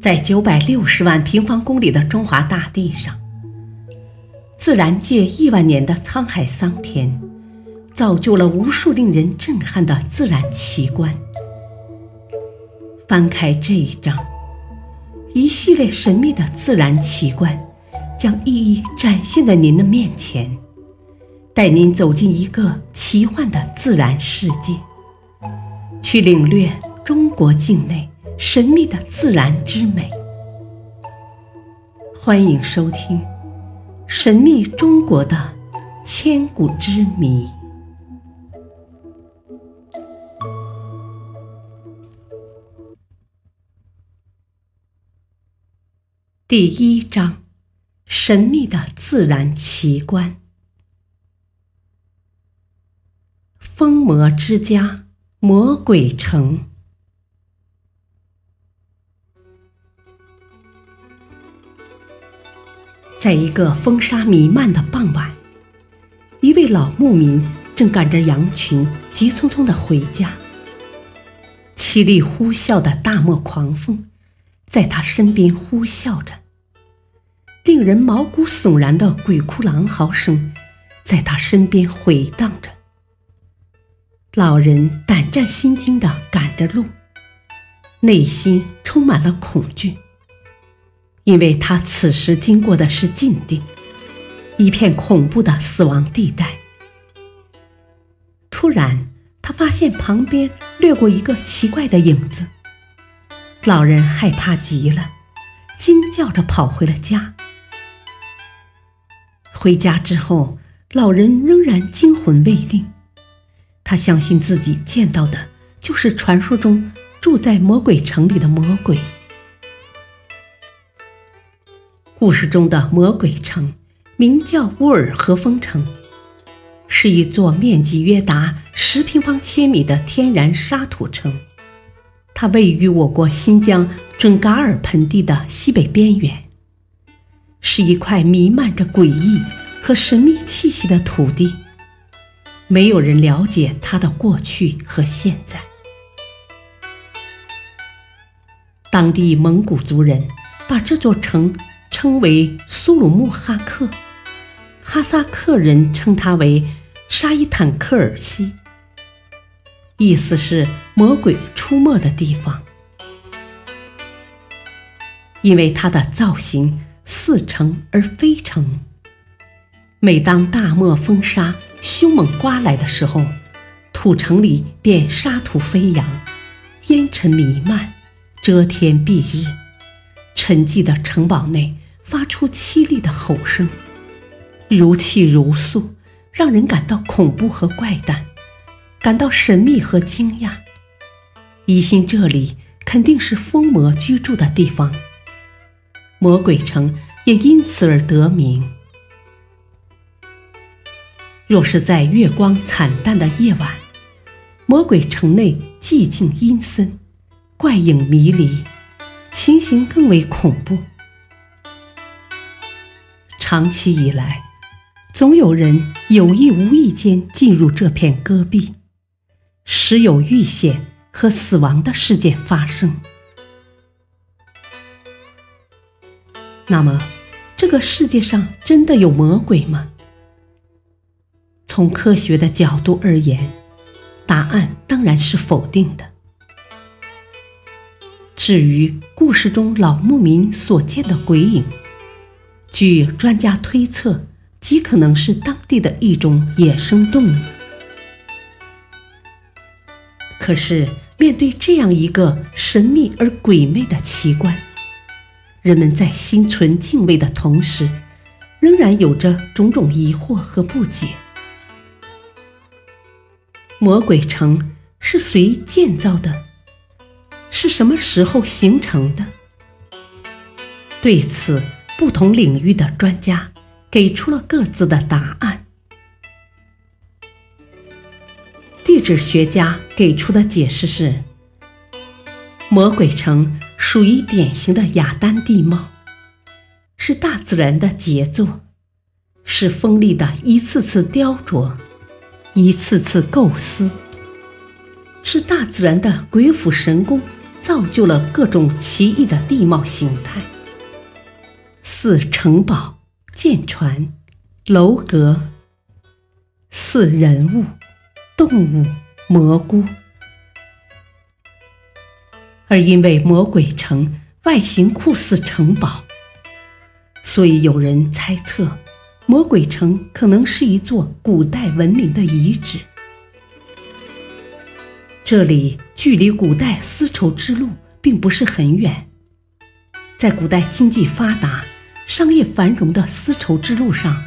在九百六十万平方公里的中华大地上，自然界亿万年的沧海桑田，造就了无数令人震撼的自然奇观。翻开这一章，一系列神秘的自然奇观将一一展现在您的面前，带您走进一个奇幻的自然世界，去领略中国境内。神秘的自然之美，欢迎收听《神秘中国的千古之谜》第一章：神秘的自然奇观——疯魔之家魔鬼城。在一个风沙弥漫的傍晚，一位老牧民正赶着羊群急匆匆地回家。凄厉呼啸的大漠狂风在他身边呼啸着，令人毛骨悚然的鬼哭狼嚎声在他身边回荡着。老人胆战心惊地赶着路，内心充满了恐惧。因为他此时经过的是禁地，一片恐怖的死亡地带。突然，他发现旁边掠过一个奇怪的影子，老人害怕极了，惊叫着跑回了家。回家之后，老人仍然惊魂未定，他相信自己见到的就是传说中住在魔鬼城里的魔鬼。故事中的魔鬼城名叫乌尔和风城，是一座面积约达十平方千米的天然沙土城。它位于我国新疆准噶尔盆地的西北边缘，是一块弥漫着诡异和神秘气息的土地。没有人了解它的过去和现在。当地蒙古族人把这座城。称为苏鲁木哈克，哈萨克人称它为沙伊坦克尔西，意思是魔鬼出没的地方。因为它的造型似城而非城，每当大漠风沙凶猛刮来的时候，土城里便沙土飞扬，烟尘弥漫，遮天蔽日，沉寂的城堡内。发出凄厉的吼声，如泣如诉，让人感到恐怖和怪诞，感到神秘和惊讶，疑心这里肯定是疯魔居住的地方。魔鬼城也因此而得名。若是在月光惨淡的夜晚，魔鬼城内寂静阴森，怪影迷离，情形更为恐怖。长期以来，总有人有意无意间进入这片戈壁，时有遇险和死亡的事件发生。那么，这个世界上真的有魔鬼吗？从科学的角度而言，答案当然是否定的。至于故事中老牧民所见的鬼影，据专家推测，极可能是当地的一种野生动物。可是，面对这样一个神秘而鬼魅的奇观，人们在心存敬畏的同时，仍然有着种种疑惑和不解：魔鬼城是谁建造的？是什么时候形成的？对此。不同领域的专家给出了各自的答案。地质学家给出的解释是：魔鬼城属于典型的雅丹地貌，是大自然的杰作，是锋利的一次次雕琢，一次次构思，是大自然的鬼斧神工造就了各种奇异的地貌形态，似城堡、舰船、楼阁，似人物、动物、蘑菇。而因为魔鬼城外形酷似城堡，所以有人猜测，魔鬼城可能是一座古代文明的遗址。这里距离古代丝绸之路并不是很远，在古代经济发达、商业繁荣的丝绸之路上，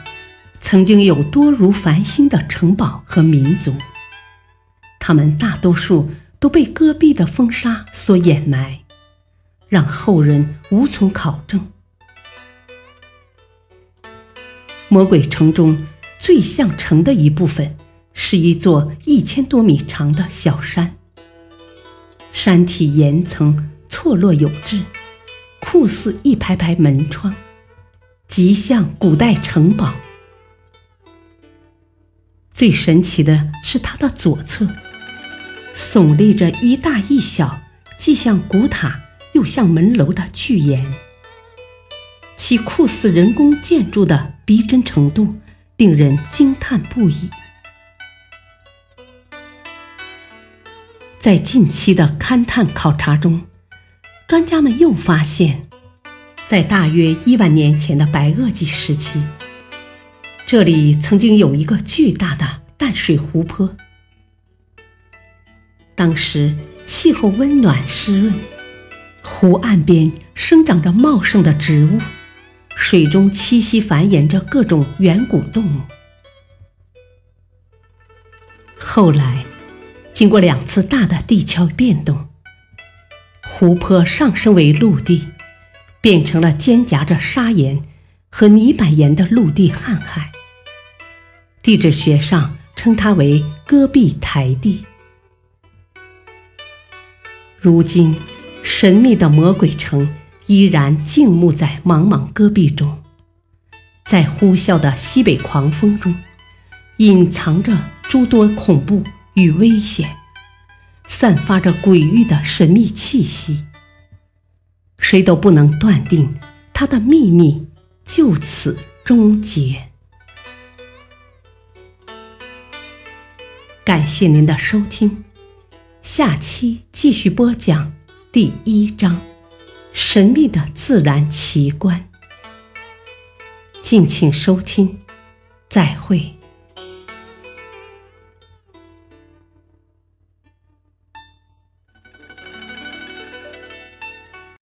曾经有多如繁星的城堡和民族，他们大多数。都被戈壁的风沙所掩埋，让后人无从考证。魔鬼城中最像城的一部分，是一座一千多米长的小山，山体岩层错落有致，酷似一排排门窗，极像古代城堡。最神奇的是它的左侧。耸立着一大一小，既像古塔又像门楼的巨岩，其酷似人工建筑的逼真程度，令人惊叹不已。在近期的勘探考察中，专家们又发现，在大约一万年前的白垩纪时期，这里曾经有一个巨大的淡水湖泊。当时气候温暖湿润，湖岸边生长着茂盛的植物，水中栖息繁衍着各种远古动物。后来，经过两次大的地壳变动，湖泊上升为陆地，变成了兼夹着砂岩和泥板岩的陆地瀚海。地质学上称它为戈壁台地。如今，神秘的魔鬼城依然静穆在茫茫戈壁中，在呼啸的西北狂风中，隐藏着诸多恐怖与危险，散发着诡异的神秘气息。谁都不能断定它的秘密就此终结。感谢您的收听。下期继续播讲第一章《神秘的自然奇观》，敬请收听，再会。